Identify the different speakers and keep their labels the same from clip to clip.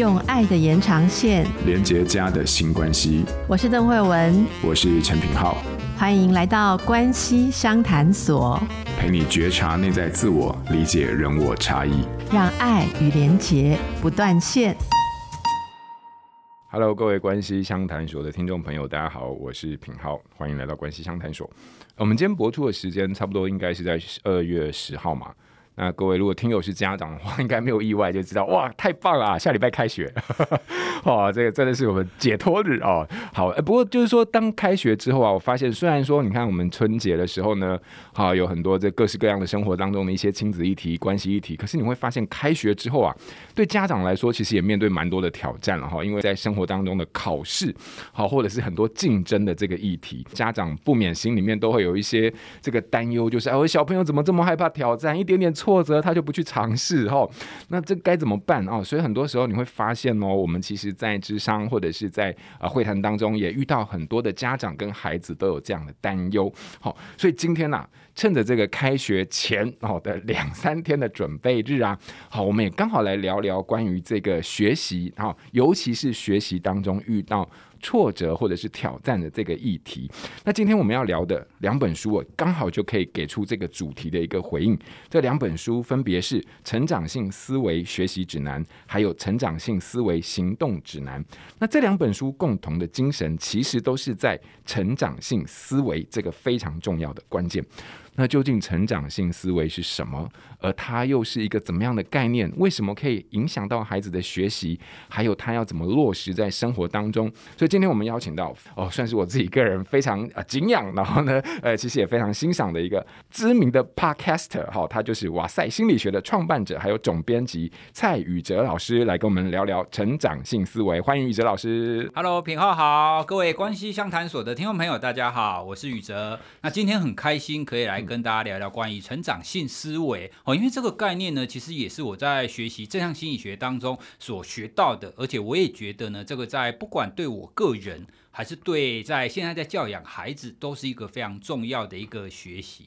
Speaker 1: 用爱的延长线
Speaker 2: 连接家的新关系。
Speaker 1: 我是邓慧文，
Speaker 2: 我是陈品浩，
Speaker 1: 欢迎来到关系商谈所，
Speaker 2: 陪你觉察内在自我，理解人我差异，
Speaker 1: 让爱与连结不断线。
Speaker 2: Hello，各位关系相谈所的听众朋友，大家好，我是品浩，欢迎来到关系相谈所。我们今天播出的时间差不多应该是在二月十号嘛。那各位如果听友是家长的话，应该没有意外就知道，哇，太棒了，下礼拜开学，哇，这个真的是我们解脱日哦。好，欸，不过就是说，当开学之后啊，我发现虽然说，你看我们春节的时候呢，好有很多这各式各样的生活当中的一些亲子议题、关系议题，可是你会发现，开学之后啊，对家长来说，其实也面对蛮多的挑战了哈，因为在生活当中的考试，好或者是很多竞争的这个议题，家长不免心里面都会有一些这个担忧，就是哎，我小朋友怎么这么害怕挑战，一点点错。挫折他就不去尝试哈，那这该怎么办啊？所以很多时候你会发现哦，我们其实，在智商或者是在啊会谈当中，也遇到很多的家长跟孩子都有这样的担忧。好，所以今天呢，趁着这个开学前哦的两三天的准备日啊，好，我们也刚好来聊聊关于这个学习啊，尤其是学习当中遇到。挫折或者是挑战的这个议题，那今天我们要聊的两本书，我刚好就可以给出这个主题的一个回应。这两本书分别是《成长性思维学习指南》还有《成长性思维行动指南》。那这两本书共同的精神，其实都是在成长性思维这个非常重要的关键。那究竟成长性思维是什么？而它又是一个怎么样的概念？为什么可以影响到孩子的学习？还有他要怎么落实在生活当中？所以今天我们邀请到哦，算是我自己个人非常啊敬仰，然后呢，呃，其实也非常欣赏的一个知名的 Podcaster 哈，他就是哇塞心理学的创办者，还有总编辑蔡宇哲老师来跟我们聊聊成长性思维。欢迎宇哲老师。
Speaker 3: Hello，品浩好，各位关系相谈所的听众朋友，大家好，我是宇哲。那今天很开心可以来。跟大家聊聊关于成长性思维哦，因为这个概念呢，其实也是我在学习正向心理学当中所学到的，而且我也觉得呢，这个在不管对我个人。还是对，在现在在教养孩子，都是一个非常重要的一个学习。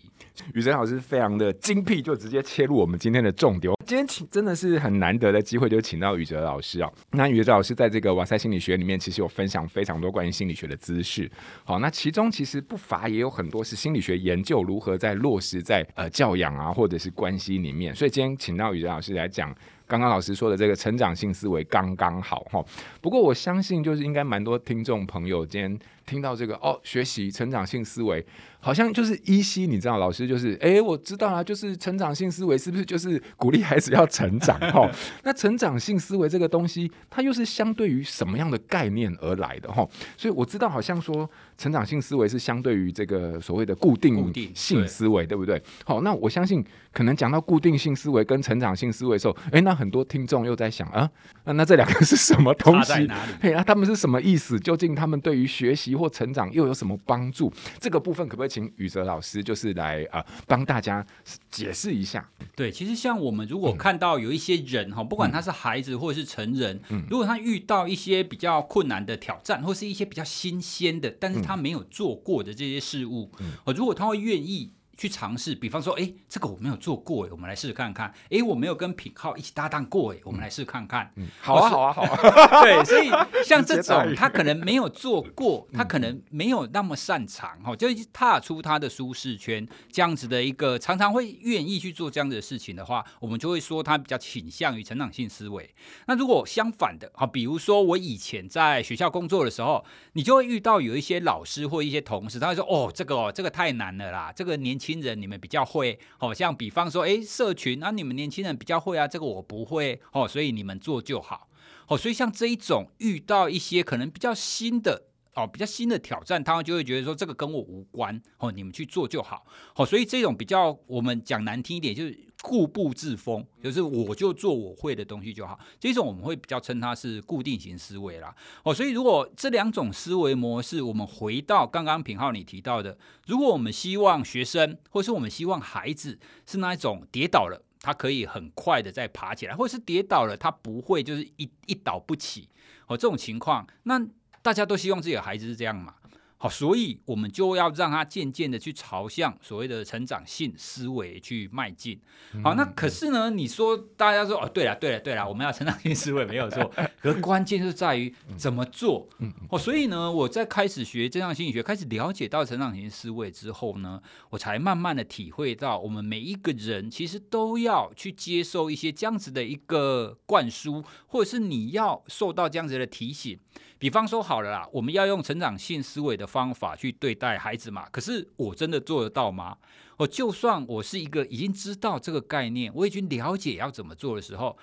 Speaker 2: 宇哲老师非常的精辟，就直接切入我们今天的重点。今天请真的是很难得的机会，就请到宇哲老师啊。那宇哲老师在这个哇塞心理学里面，其实有分享非常多关于心理学的知识。好，那其中其实不乏也有很多是心理学研究如何在落实在呃教养啊，或者是关系里面。所以今天请到宇哲老师来讲。刚刚老师说的这个成长性思维刚刚好哈，不过我相信就是应该蛮多听众朋友今天听到这个哦，学习成长性思维。好像就是依稀，你知道，老师就是，哎、欸，我知道啊，就是成长性思维是不是就是鼓励孩子要成长？哈，那成长性思维这个东西，它又是相对于什么样的概念而来的？哈，所以我知道，好像说成长性思维是相对于这个所谓的固定性思维，对不对？好，那我相信，可能讲到固定性思维跟成长性思维的时候，哎、欸，那很多听众又在想啊，那这两个是什么东西？嘿，那他们是什么意思？究竟他们对于学习或成长又有什么帮助？这个部分可不可以？请宇哲老师就是来啊，帮大家解释一下。
Speaker 3: 对，其实像我们如果看到有一些人哈，不管他是孩子或者是成人，如果他遇到一些比较困难的挑战，或是一些比较新鲜的，但是他没有做过的这些事物，如果他会愿意。去尝试，比方说，哎，这个我没有做过，哎，我们来试试看看。哎，我没有跟品浩一起搭档过，哎，我们来试试看看。
Speaker 2: 嗯，好啊，好啊，好啊。
Speaker 3: 对，所以像这种他可能没有做过，他可能没有那么擅长，哈，就踏出他的舒适圈，这样子的一个常常会愿意去做这样子的事情的话，我们就会说他比较倾向于成长性思维。那如果相反的，哈，比如说我以前在学校工作的时候，你就会遇到有一些老师或一些同事，他会说，哦，这个哦，这个太难了啦，这个年轻新人你们比较会，好像比方说，哎，社群啊，你们年轻人比较会啊，这个我不会，哦，所以你们做就好，哦，所以像这一种遇到一些可能比较新的，哦，比较新的挑战，他们就会觉得说这个跟我无关，哦，你们去做就好，哦，所以这种比较我们讲难听一点就是。固步自封，就是我就做我会的东西就好。这种我们会比较称它是固定型思维啦。哦，所以如果这两种思维模式，我们回到刚刚品浩你提到的，如果我们希望学生，或是我们希望孩子是那一种跌倒了，他可以很快的再爬起来，或是跌倒了他不会就是一一倒不起哦，这种情况，那大家都希望自己的孩子是这样嘛？好，所以我们就要让他渐渐的去朝向所谓的成长性思维去迈进。好，那可是呢，你说大家说哦，对了，对了，对了，我们要成长性思维没有错，可是关键是在于怎么做。哦，所以呢，我在开始学正向心理学，开始了解到成长型思维之后呢，我才慢慢的体会到，我们每一个人其实都要去接受一些这样子的一个灌输，或者是你要受到这样子的提醒。比方说好了啦，我们要用成长性思维的方法去对待孩子嘛。可是我真的做得到吗？我就算我是一个已经知道这个概念，我已经了解要怎么做的时候，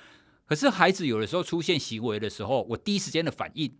Speaker 3: 可是孩子有的时候出现行为的时候，我第一时间的反应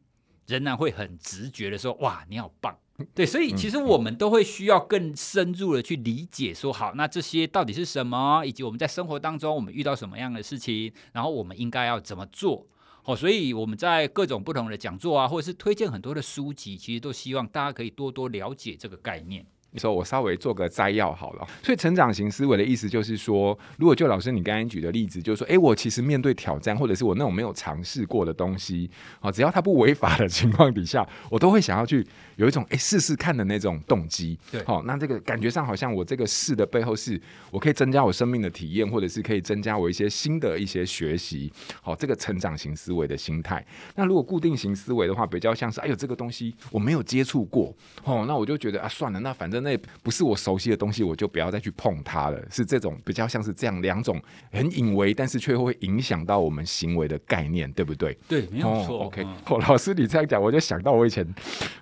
Speaker 3: 仍然会很直觉的说：“哇，你好棒！”对，所以其实我们都会需要更深入的去理解说，好，那这些到底是什么，以及我们在生活当中我们遇到什么样的事情，然后我们应该要怎么做。哦，所以我们在各种不同的讲座啊，或者是推荐很多的书籍，其实都希望大家可以多多了解这个概念。
Speaker 2: 你说我稍微做个摘要好了，所以成长型思维的意思就是说，如果就老师你刚刚举的例子，就是说，哎，我其实面对挑战，或者是我那种没有尝试过的东西，啊，只要它不违法的情况底下，我都会想要去有一种哎试试看的那种动机。
Speaker 3: 对，
Speaker 2: 好，那这个感觉上好像我这个试的背后是我可以增加我生命的体验，或者是可以增加我一些新的一些学习。好，这个成长型思维的心态。那如果固定型思维的话，比较像是哎呦这个东西我没有接触过，哦，那我就觉得啊算了，那反正。那不是我熟悉的东西，我就不要再去碰它了。是这种比较像是这样两种很隐微，但是却会影响到我们行为的概念，对不对？
Speaker 3: 对，没有错。
Speaker 2: 哦、OK，哦，老师你这样讲，我就想到我以前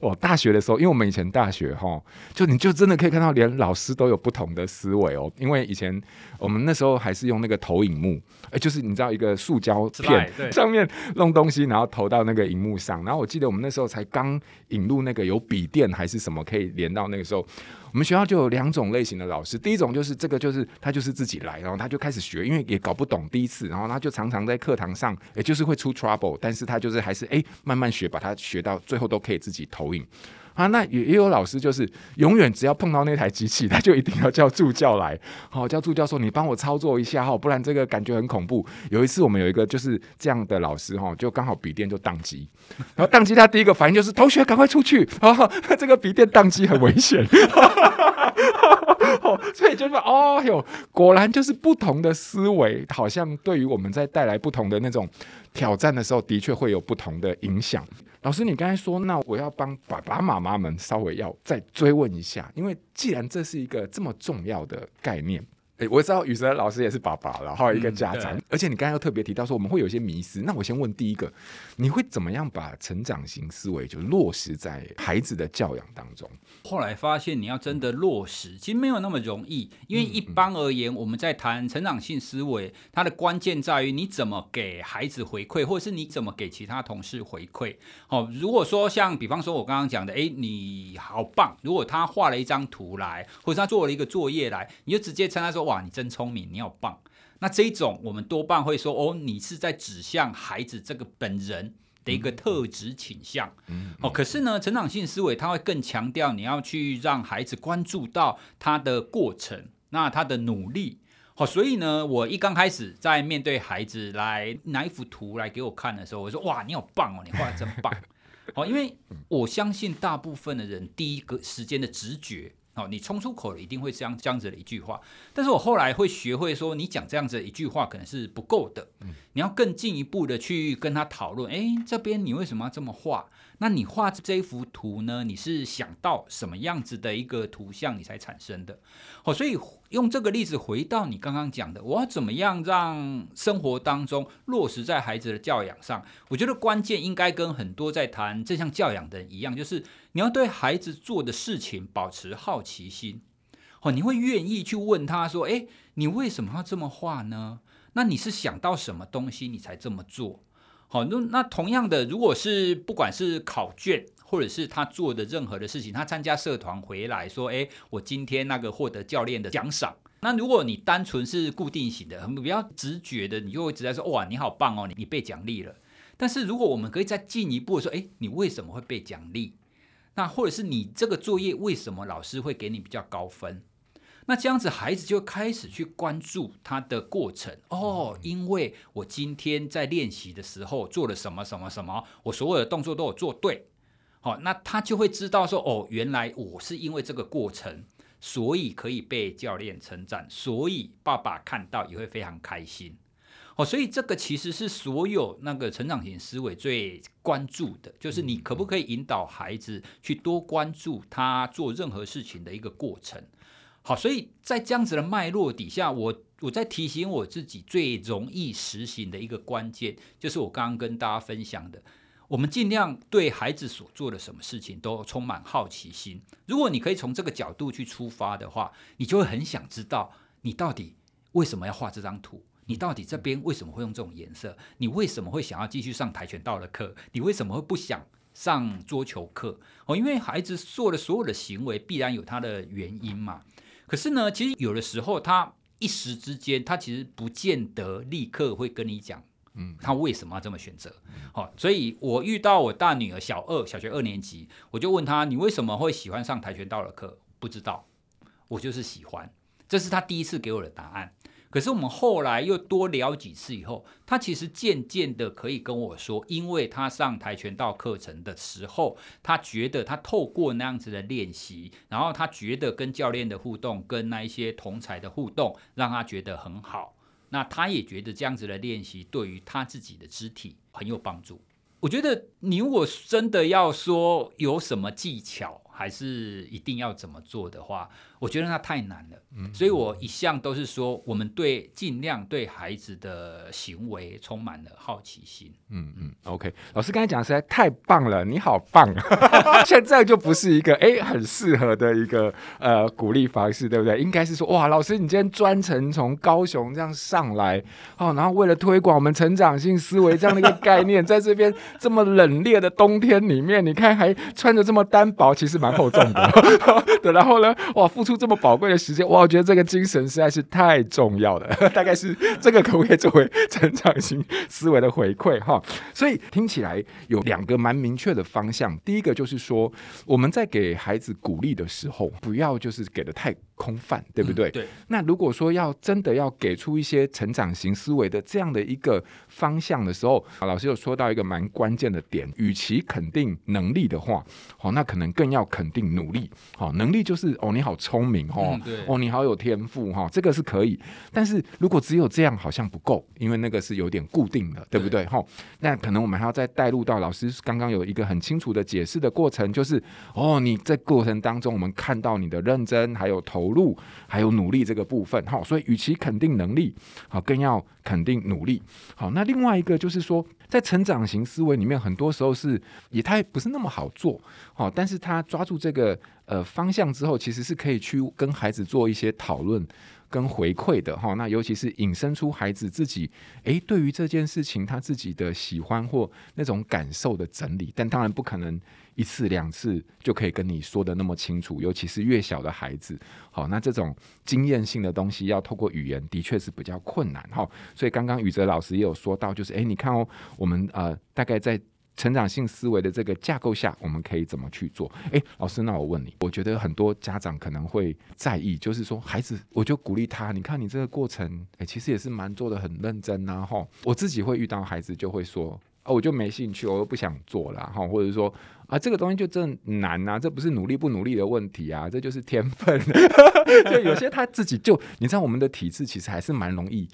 Speaker 2: 我大学的时候，因为我们以前大学哈，就你就真的可以看到，连老师都有不同的思维哦。因为以前我们那时候还是用那个投影幕，哎，就是你知道一个塑胶片 上面弄东西，然后投到那个荧幕上。然后我记得我们那时候才刚引入那个有笔电还是什么可以连到那个时候。我们学校就有两种类型的老师，第一种就是这个，就是他就是自己来，然后他就开始学，因为也搞不懂第一次，然后他就常常在课堂上，也就是会出 trouble，但是他就是还是哎慢慢学，把他学到最后都可以自己投影。啊，那也也有老师，就是永远只要碰到那台机器，他就一定要叫助教来，好叫助教说，你帮我操作一下哈，不然这个感觉很恐怖。有一次我们有一个就是这样的老师哈，就刚好笔电就宕机，然后宕机他第一个反应就是同学赶快出去啊，这个笔电宕机很危险。所以就是哦哟，果然就是不同的思维，好像对于我们在带来不同的那种挑战的时候，的确会有不同的影响。老师，你刚才说，那我要帮爸爸妈妈们稍微要再追问一下，因为既然这是一个这么重要的概念。哎，我知道宇哲老师也是爸爸，然后一个家长，嗯、而且你刚才又特别提到说我们会有一些迷失，那我先问第一个，你会怎么样把成长型思维就落实在孩子的教养当中？
Speaker 3: 后来发现你要真的落实，其实没有那么容易，因为一般而言，我们在谈成长性思维，它的关键在于你怎么给孩子回馈，或者是你怎么给其他同事回馈。哦，如果说像比方说我刚刚讲的，哎，你好棒，如果他画了一张图来，或者他做了一个作业来，你就直接称他说。哇，你真聪明，你好棒。那这一种，我们多半会说，哦，你是在指向孩子这个本人的一个特质倾向。嗯，哦，可是呢，成长性思维他会更强调你要去让孩子关注到他的过程，那他的努力。好，所以呢，我一刚开始在面对孩子来拿一幅图来给我看的时候，我说，哇，你好棒哦，你画的真棒。好，因为我相信大部分的人第一个时间的直觉。哦，你冲出口了，一定会这样这样子的一句话。但是我后来会学会说，你讲这样子的一句话可能是不够的，你要更进一步的去跟他讨论。哎，这边你为什么要这么画？那你画这幅图呢？你是想到什么样子的一个图像，你才产生的？好，所以用这个例子回到你刚刚讲的，我要怎么样让生活当中落实在孩子的教养上？我觉得关键应该跟很多在谈正向教养的人一样，就是你要对孩子做的事情保持好奇心。哦，你会愿意去问他说：“诶，你为什么要这么画呢？那你是想到什么东西，你才这么做？”好，那那同样的，如果是不管是考卷，或者是他做的任何的事情，他参加社团回来说，诶，我今天那个获得教练的奖赏。那如果你单纯是固定型的，很比较直觉的，你就会直接说，哇，你好棒哦，你你被奖励了。但是如果我们可以再进一步说，诶，你为什么会被奖励？那或者是你这个作业为什么老师会给你比较高分？那这样子，孩子就开始去关注他的过程哦，因为我今天在练习的时候做了什么什么什么，我所有的动作都有做对，好，那他就会知道说，哦，原来我是因为这个过程，所以可以被教练称赞，所以爸爸看到也会非常开心。哦，所以这个其实是所有那个成长型思维最关注的，就是你可不可以引导孩子去多关注他做任何事情的一个过程。好，所以在这样子的脉络底下，我我在提醒我自己最容易实行的一个关键，就是我刚刚跟大家分享的，我们尽量对孩子所做的什么事情都充满好奇心。如果你可以从这个角度去出发的话，你就会很想知道你到底为什么要画这张图。你到底这边为什么会用这种颜色？你为什么会想要继续上跆拳道的课？你为什么会不想上桌球课？哦，因为孩子做的所有的行为必然有他的原因嘛。可是呢，其实有的时候他一时之间，他其实不见得立刻会跟你讲，嗯，他为什么要这么选择？好，所以我遇到我大女儿小二，小学二年级，我就问他，你为什么会喜欢上跆拳道的课？不知道，我就是喜欢。这是他第一次给我的答案。可是我们后来又多聊几次以后，他其实渐渐的可以跟我说，因为他上跆拳道课程的时候，他觉得他透过那样子的练习，然后他觉得跟教练的互动，跟那一些同才的互动，让他觉得很好。那他也觉得这样子的练习对于他自己的肢体很有帮助。我觉得你如果真的要说有什么技巧，还是一定要怎么做的话，我觉得那太难了。嗯，所以我一向都是说，我们对尽量对孩子的行为充满了好奇心。
Speaker 2: 嗯嗯，OK，老师刚才讲实在太棒了，你好棒！现在就不是一个哎很适合的一个呃鼓励方式，对不对？应该是说哇，老师你今天专程从高雄这样上来哦，然后为了推广我们成长性思维这样的一个概念，在这边这么冷冽的冬天里面，你看还穿着这么单薄，其实蛮。厚重的，对，然后呢，哇，付出这么宝贵的时间，哇，我觉得这个精神实在是太重要了，大概是这个可不可以作为成长型思维的回馈哈？所以听起来有两个蛮明确的方向，第一个就是说，我们在给孩子鼓励的时候，不要就是给的太空泛，对不对？嗯、对。那如果说要真的要给出一些成长型思维的这样的一个方向的时候，老师有说到一个蛮关键的点，与其肯定能力的话，好，那可能更要肯定努力。好，能力就是哦，你好聪明哦，嗯、对哦，你好有天赋哈，这个是可以。但是如果只有这样，好像不够，因为那个是有点固定的，对不对？哈，那可能我们还要再带入到老师刚刚有一个很清楚的解释的过程，就是哦，你在过程当中，我们看到你的认真还有投。投入还有努力这个部分，好，所以与其肯定能力，好，更要肯定努力。好，那另外一个就是说，在成长型思维里面，很多时候是也他也不是那么好做，好，但是他抓住这个呃方向之后，其实是可以去跟孩子做一些讨论跟回馈的哈。那尤其是引申出孩子自己，诶，对于这件事情他自己的喜欢或那种感受的整理，但当然不可能。一次两次就可以跟你说得那么清楚，尤其是越小的孩子，好，那这种经验性的东西要透过语言的确是比较困难哈。所以刚刚宇哲老师也有说到，就是诶，你看哦，我们呃大概在成长性思维的这个架构下，我们可以怎么去做？诶，老师，那我问你，我觉得很多家长可能会在意，就是说孩子，我就鼓励他，你看你这个过程，诶，其实也是蛮做得很认真呐，哈。我自己会遇到孩子就会说。哦我就没兴趣，我又不想做了哈，或者说啊，这个东西就真难呐、啊，这不是努力不努力的问题啊，这就是天分。就有些他自己就，你知道，我们的体质其实还是蛮容易。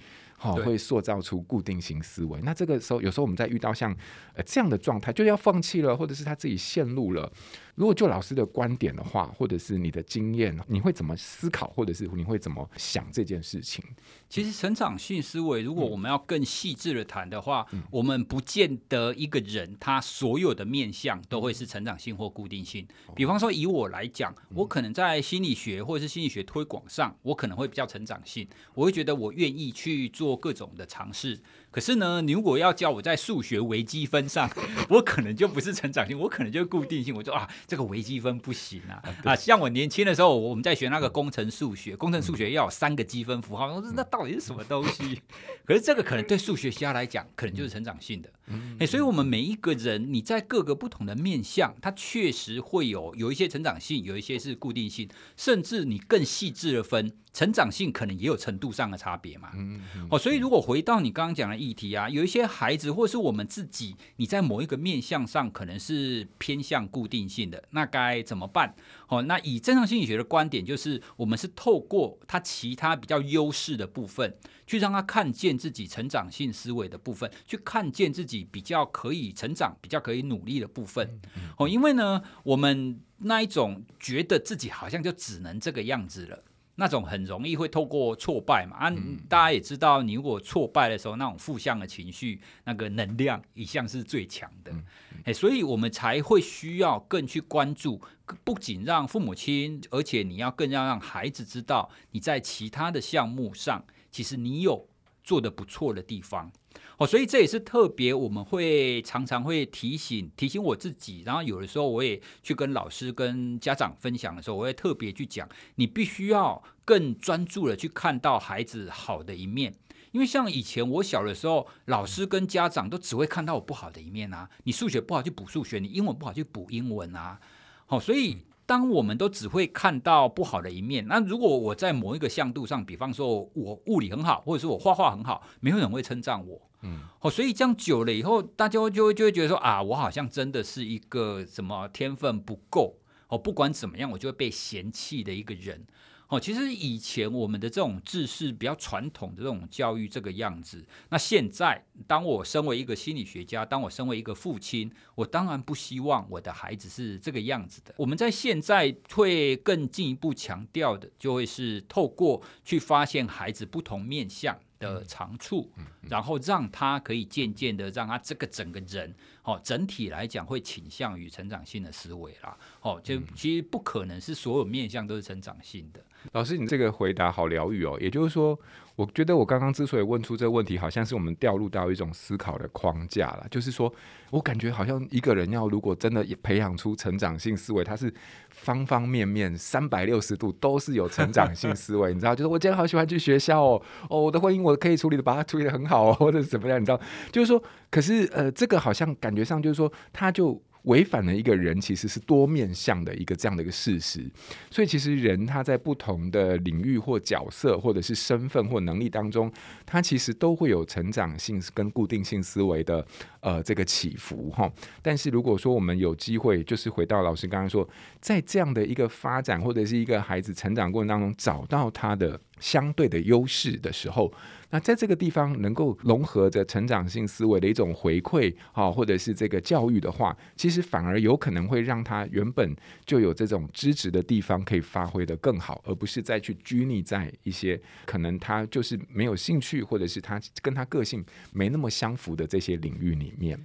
Speaker 2: 哦，会塑造出固定型思维。那这个时候，有时候我们在遇到像呃这样的状态，就要放弃了，或者是他自己陷入了。如果就老师的观点的话，或者是你的经验，你会怎么思考，或者是你会怎么想这件事情？
Speaker 3: 其实成长性思维，如果我们要更细致的谈的话，嗯，我们不见得一个人他所有的面向都会是成长性或固定性。比方说，以我来讲，我可能在心理学或者是心理学推广上，我可能会比较成长性，我会觉得我愿意去做。做各种的尝试，可是呢，你如果要叫我在数学微积分上，我可能就不是成长性，我可能就是固定性。我说啊，这个微积分不行啊啊！像我年轻的时候，我们在学那个工程数学，工程数学要有三个积分符号，我说那到底是什么东西？可是这个可能对数学家来讲，可能就是成长性的。嗯，欸，所以我们每一个人，你在各个不同的面向，它确实会有有一些成长性，有一些是固定性，甚至你更细致的分。成长性可能也有程度上的差别嘛，嗯嗯，哦，所以如果回到你刚刚讲的议题啊，有一些孩子或是我们自己，你在某一个面向上可能是偏向固定性的，那该怎么办？哦，那以正常心理学的观点，就是我们是透过他其他比较优势的部分，去让他看见自己成长性思维的部分，去看见自己比较可以成长、比较可以努力的部分。哦，因为呢，我们那一种觉得自己好像就只能这个样子了。那种很容易会透过挫败嘛啊，大家也知道，你如果挫败的时候，那种负向的情绪，那个能量一向是最强的。哎，所以我们才会需要更去关注，不仅让父母亲，而且你要更要让孩子知道，你在其他的项目上，其实你有做得不错的地方。哦，所以这也是特别，我们会常常会提醒提醒我自己，然后有的时候我也去跟老师、跟家长分享的时候，我会特别去讲，你必须要更专注的去看到孩子好的一面，因为像以前我小的时候，老师跟家长都只会看到我不好的一面啊，你数学不好去补数学，你英文不好去补英文啊，好，所以。当我们都只会看到不好的一面，那如果我在某一个向度上，比方说我物理很好，或者是我画画很好，没有人会称赞我。嗯，哦，所以这样久了以后，大家就会就会觉得说啊，我好像真的是一个什么天分不够哦，不管怎么样，我就会被嫌弃的一个人。哦，其实以前我们的这种制式比较传统的这种教育这个样子，那现在当我身为一个心理学家，当我身为一个父亲，我当然不希望我的孩子是这个样子的。我们在现在会更进一步强调的，就会是透过去发现孩子不同面相的长处，然后让他可以渐渐的让他这个整个人，哦，整体来讲会倾向于成长性的思维啦。哦，就其实不可能是所有面向都是成长性的。
Speaker 2: 老师，你这个回答好疗愈哦。也就是说，我觉得我刚刚之所以问出这个问题，好像是我们掉入到一种思考的框架了。就是说我感觉好像一个人要如果真的培养出成长性思维，他是方方面面三百六十度都是有成长性思维。你知道，就是我今天好喜欢去学校哦，哦，我的婚姻我可以处理的，把它处理得很好哦，或者怎么样？你知道，就是说，可是呃，这个好像感觉上就是说，他就。违反了一个人其实是多面向的一个这样的一个事实，所以其实人他在不同的领域或角色或者是身份或能力当中，他其实都会有成长性跟固定性思维的呃这个起伏哈。但是如果说我们有机会，就是回到老师刚刚说，在这样的一个发展或者是一个孩子成长过程当中，找到他的相对的优势的时候。那在这个地方能够融合着成长性思维的一种回馈，啊，或者是这个教育的话，其实反而有可能会让他原本就有这种资质的地方可以发挥得更好，而不是再去拘泥在一些可能他就是没有兴趣，或者是他跟他个性没那么相符的这些领域里面。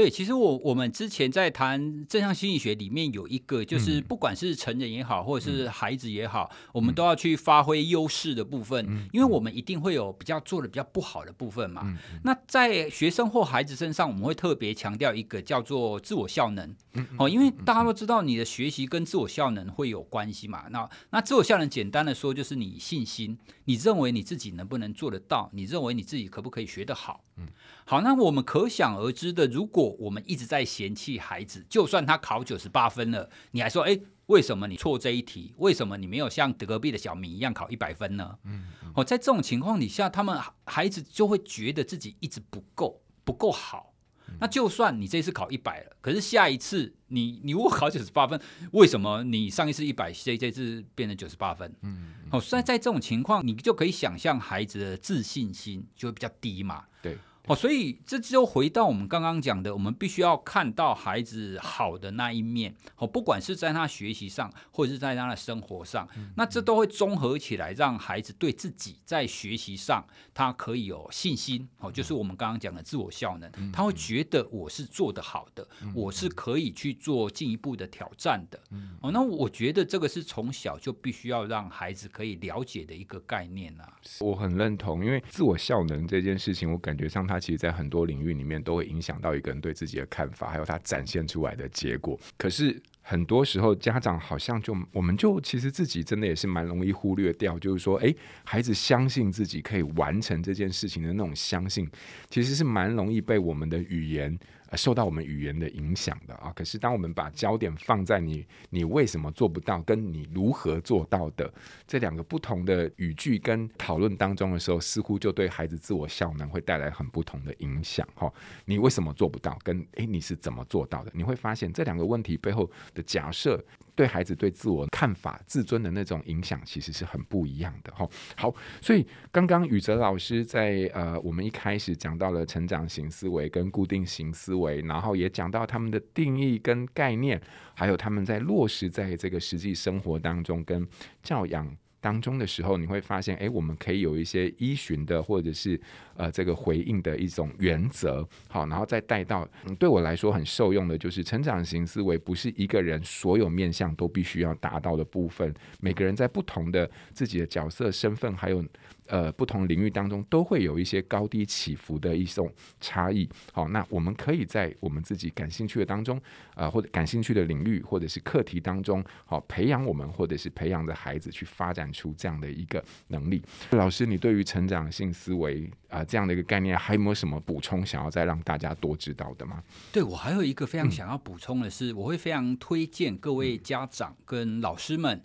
Speaker 3: 对，其实我我们之前在谈正向心理学里面有一个，就是不管是成人也好，或者是孩子也好，我们都要去发挥优势的部分，因为我们一定会有比较做的比较不好的部分嘛。那在学生或孩子身上，我们会特别强调一个叫做自我效能。哦，因为大家都知道你的学习跟自我效能会有关系嘛。那那自我效能简单的说，就是你信心，你认为你自己能不能做得到？你认为你自己可不可以学得好？嗯好，那我们可想而知的，如果我们一直在嫌弃孩子，就算他考九十八分了，你还说，哎，为什么你错这一题？为什么你没有像隔壁的小明一样考一百分呢？嗯，哦，在这种情况底下，他们孩子就会觉得自己一直不够，不够好。那就算你这次考一百了，可是下一次你你如果考九十八分，为什么你上一次一百，这这次变成九十八分？嗯，哦，所以在这种情况，你就可以想象孩子的自信心就会比较低嘛。对。哦，所以这就回到我们刚刚讲的，我们必须要看到孩子好的那一面。哦，不管是在他学习上，或者是在他的生活上，嗯、那这都会综合起来，让孩子对自己在学习上，他可以有信心。哦，就是我们刚刚讲的自我效能，嗯、他会觉得我是做得好的，嗯、我是可以去做进一步的挑战的。嗯、哦，那我觉得这个是从小就必须要让孩子可以了解的一个概念啊。
Speaker 2: 我很认同，因为自我效能这件事情，我感觉上。他其实，在很多领域里面都会影响到一个人对自己的看法，还有他展现出来的结果。可是，很多时候家长好像就我们就其实自己真的也是蛮容易忽略掉，就是说，诶，孩子相信自己可以完成这件事情的那种相信，其实是蛮容易被我们的语言。受到我们语言的影响的啊，可是当我们把焦点放在你，你为什么做不到，跟你如何做到的这两个不同的语句跟讨论当中的时候，似乎就对孩子自我效能会带来很不同的影响哈。你为什么做不到？跟诶，你是怎么做到的？你会发现这两个问题背后的假设。对孩子对自我看法、自尊的那种影响，其实是很不一样的哈。好，所以刚刚宇哲老师在呃，我们一开始讲到了成长型思维跟固定型思维，然后也讲到他们的定义跟概念，还有他们在落实在这个实际生活当中跟教养。当中的时候，你会发现，诶，我们可以有一些依循的，或者是呃这个回应的一种原则，好，然后再带到，嗯，对我来说很受用的，就是成长型思维不是一个人所有面向都必须要达到的部分，每个人在不同的自己的角色身份还有。呃，不同领域当中都会有一些高低起伏的一种差异。好，那我们可以在我们自己感兴趣的当中，呃，或者感兴趣的领域或者是课题当中，好，培养我们或者是培养着孩子去发展出这样的一个能力。老师，你对于成长性思维啊，呃，这样的一个概念，还有没有什么补充想要再让大家多知道的吗？
Speaker 3: 对，我还有一个非常想要补充的是，嗯，我会非常推荐各位家长跟老师们。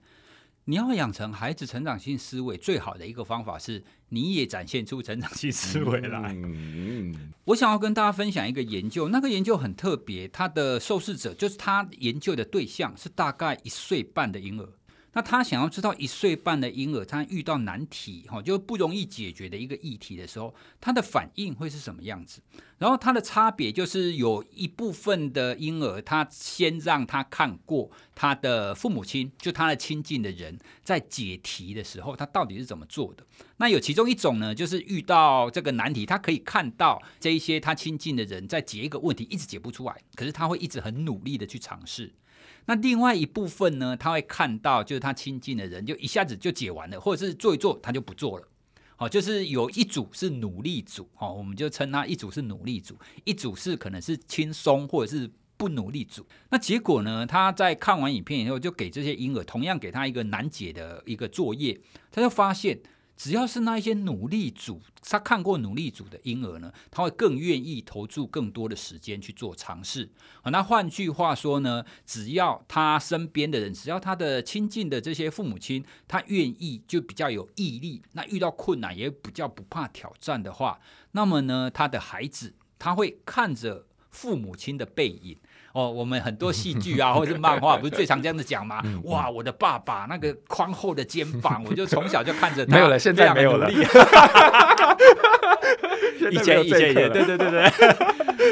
Speaker 3: 你要养成孩子成长性思维，最好的一个方法是，你也展现出成长性思维来。嗯，我想要跟大家分享一个研究，那个研究很特别，他的受试者就是他研究的对象是大概一岁半的婴儿。那他想要知道一岁半的婴儿，他遇到难题，哈，就不容易解决的一个议题的时候，他的反应会是什么样子？然后他的差别就是有一部分的婴儿，他先让他看过他的父母亲，就他的亲近的人在解题的时候，他到底是怎么做的。那有其中一种呢，就是遇到这个难题，他可以看到这一些他亲近的人在解一个问题，一直解不出来，可是他会一直很努力的去尝试。那另外一部分呢，他会看到就是他亲近的人就一下子就解完了，或者是做一做他就不做了。好，就是有一组是努力组，好，我们就称他一组是努力组，一组是可能是轻松或者是不努力组。那结果呢，他在看完影片以后，就给这些婴儿同样给他一个难解的一个作业，他就发现。只要是那一些努力组，他看过努力组的婴儿呢，他会更愿意投注更多的时间去做尝试。好，那换句话说呢，只要他身边的人，只要他的亲近的这些父母亲，他愿意就比较有毅力，那遇到困难也比较不怕挑战的话，那么呢，他的孩子他会看着父母亲的背影。哦，我们很多戏剧啊，或者是漫画，不是最常这样子讲吗？哇，我的爸爸那个宽厚的肩膀，我就从小就看着他。没有了，现在没有了。以前以前也对对对对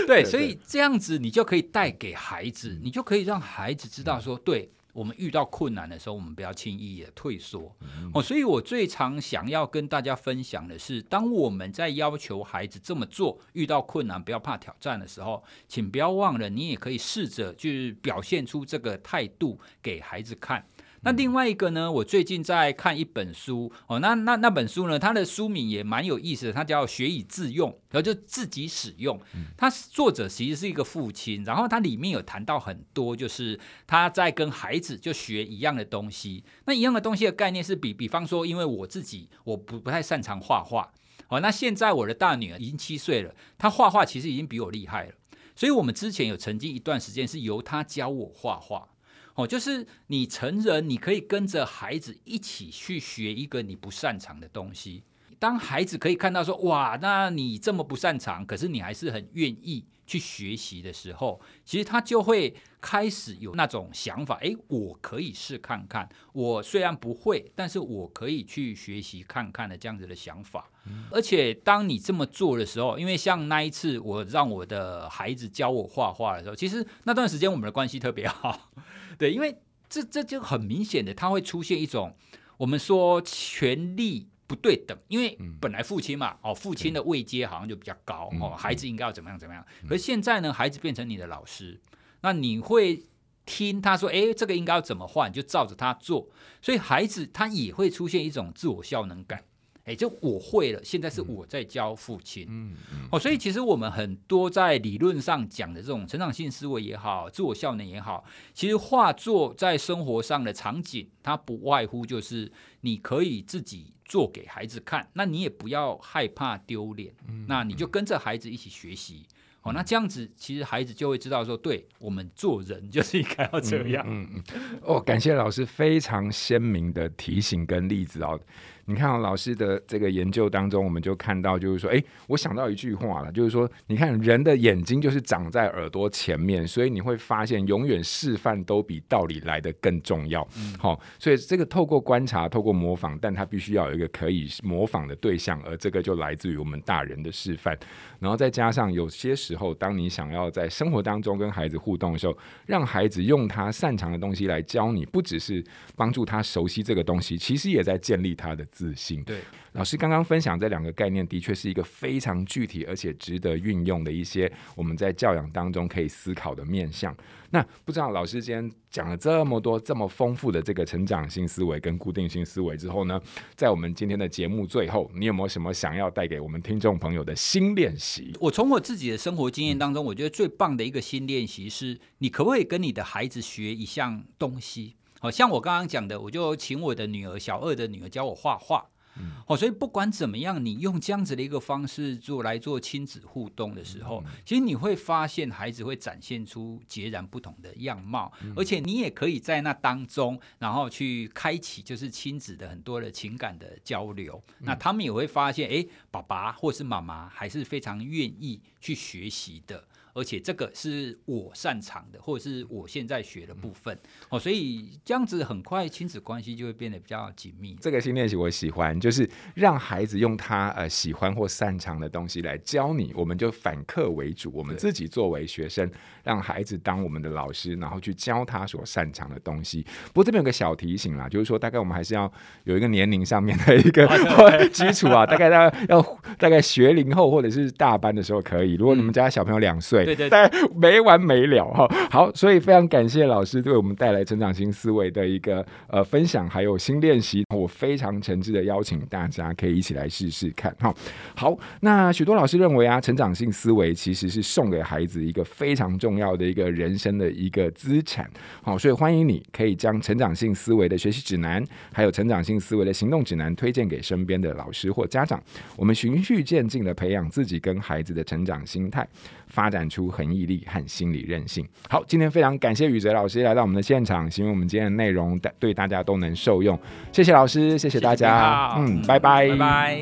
Speaker 3: 对，所以这样子你就可以带给孩子，你就可以让孩子知道说，对。我们遇到困难的时候，我们不要轻易的退缩哦。所以我最常想要跟大家分享的是，当我们在要求孩子这么做，遇到困难不要怕挑战的时候，请不要忘了，你也可以试着去表现出这个态度给孩子看。那另外一个呢，我最近在看一本书哦，那那那本书呢，它的书名也蛮有意思的，它叫《学以致用》，然后就自己使用。它作者其实是一个父亲，然后它里面有谈到很多，就是他在跟孩子就学一样的东西。那一样的东西的概念是比，比方说，因为我自己我不不太擅长画画哦，那现在我的大女儿已经七岁了，她画画其实已经比我厉害了，所以我们之前有曾经一段时间是由她教我画画。哦，就是你成人，你可以跟着孩子一起去学一个你不擅长的东西。当孩子可以看到说，哇，那你这么不擅长，可是你还是很愿意去学习的时候，其实他就会开始有那种想法，诶，我可以试看看。我虽然不会，但是我可以去学习看看的这样子的想法。嗯。而且当你这么做的时候，因为像那一次我让我的孩子教我画画的时候，其实那段时间我们的关系特别好。对，因为这这就很明显的，他会出现一种我们说权力不对等，因为本来父亲嘛，哦，父亲的位阶好像就比较高，哦，孩子应该要怎么样怎么样。可是现在呢，孩子变成你的老师，那你会听他说，哎，这个应该要怎么画，你就照着他做，所以孩子他也会出现一种自我效能感。哎，就我会了，现在是我在教父亲。
Speaker 2: 嗯嗯。
Speaker 3: 哦，所以其实我们很多在理论上讲的这种成长性思维也好，自我效能也好，其实化作在生活上的场景，它不外乎就是你可以自己做给孩子看，那你也不要害怕丢脸，嗯、那你就跟着孩子一起学习。哦，那这样子其实孩子就会知道说，对我们做人就是 应该要这样。
Speaker 2: 嗯嗯，嗯。哦，感谢老师非常鲜明的提醒跟例子哦。你看，老师的这个研究当中，我们就看到，就是说，哎，我想到一句话了，就是说，你看人的眼睛就是长在耳朵前面，所以你会发现，永远示范都比道理来的更重要。好、嗯哦，所以这个透过观察，透过模仿，但它必须要有一个可以模仿的对象，而这个就来自于我们大人的示范。然后再加上有些时候，当你想要在生活当中跟孩子互动的时候，让孩子用他擅长的东西来教你，不只是帮助他熟悉这个东西，其实也在建立他的。自信。对，老师刚刚分享这两个概念，的确是一个非常具体而且值得运用的一些我们在教养当中可以思考的面向。那不知道老师今天讲了这么多这么丰富的这个成长性思维跟固定性思维之后呢，在我们今天的节目最后，你有没有什么想要带给我们听众朋友的新练习？
Speaker 3: 我从我自己的生活经验当中，我觉得最棒的一个新练习是，你可不可以跟你的孩子学一项东西？好像我刚刚讲的，我就请我的女儿，小二的女儿教我画画。嗯，好，所以不管怎么样，你用这样子的一个方式做来做亲子互动的时候，其实你会发现孩子会展现出截然不同的样貌，而且你也可以在那当中，然后去开启就是亲子的很多的情感的交流。那他们也会发现，哎，爸爸或是妈妈还是非常愿意去学习的。而且这个是我擅长的，或者是我现在学的部分哦，所以这样子很快亲子关系就会变得比较紧密。
Speaker 2: 这个新练习我喜欢，就是让孩子用他呃喜欢或擅长的东西来教你，我们就反客为主，我们自己作为学生，让孩子当我们的老师，然后去教他所擅长的东西。不过这边有个小提醒啦，就是说大概我们还是要有一个年龄上面的一个 基础啊，大概大概要大概学龄后或者是大班的时候可以。如果你们家小朋友两岁。
Speaker 3: 对对，
Speaker 2: 但没完没了哈。好，所以非常感谢老师对我们带来成长型思维的一个呃分享，还有新练习。我非常诚挚的邀请大家可以一起来试试看哈。好，那许多老师认为啊，成长性思维其实是送给孩子一个非常重要的一个人生的一个资产。好，所以欢迎你可以将成长性思维的学习指南，还有成长性思维的行动指南推荐给身边的老师或家长。我们循序渐进的培养自己跟孩子的成长心态。发展出恒毅力和心理韧性。好，今天非常感谢宇哲老师来到我们的现场，希望我们今天的内容对大家都能受用。谢谢老师，谢谢大家。谢谢嗯，拜拜，拜拜。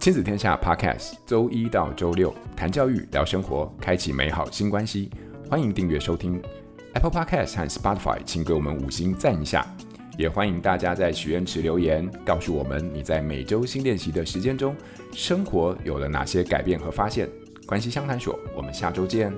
Speaker 2: 亲子天下 Podcast，周一到周六谈教育、聊生活，开启美好新关系。欢迎订阅收听 Apple Podcast 和 Spotify，请给我们五星赞一下。也欢迎大家在许愿池留言，告诉我们你在每周新练习的时间中，生活有了哪些改变和发现。关系相谈所，我们下周见。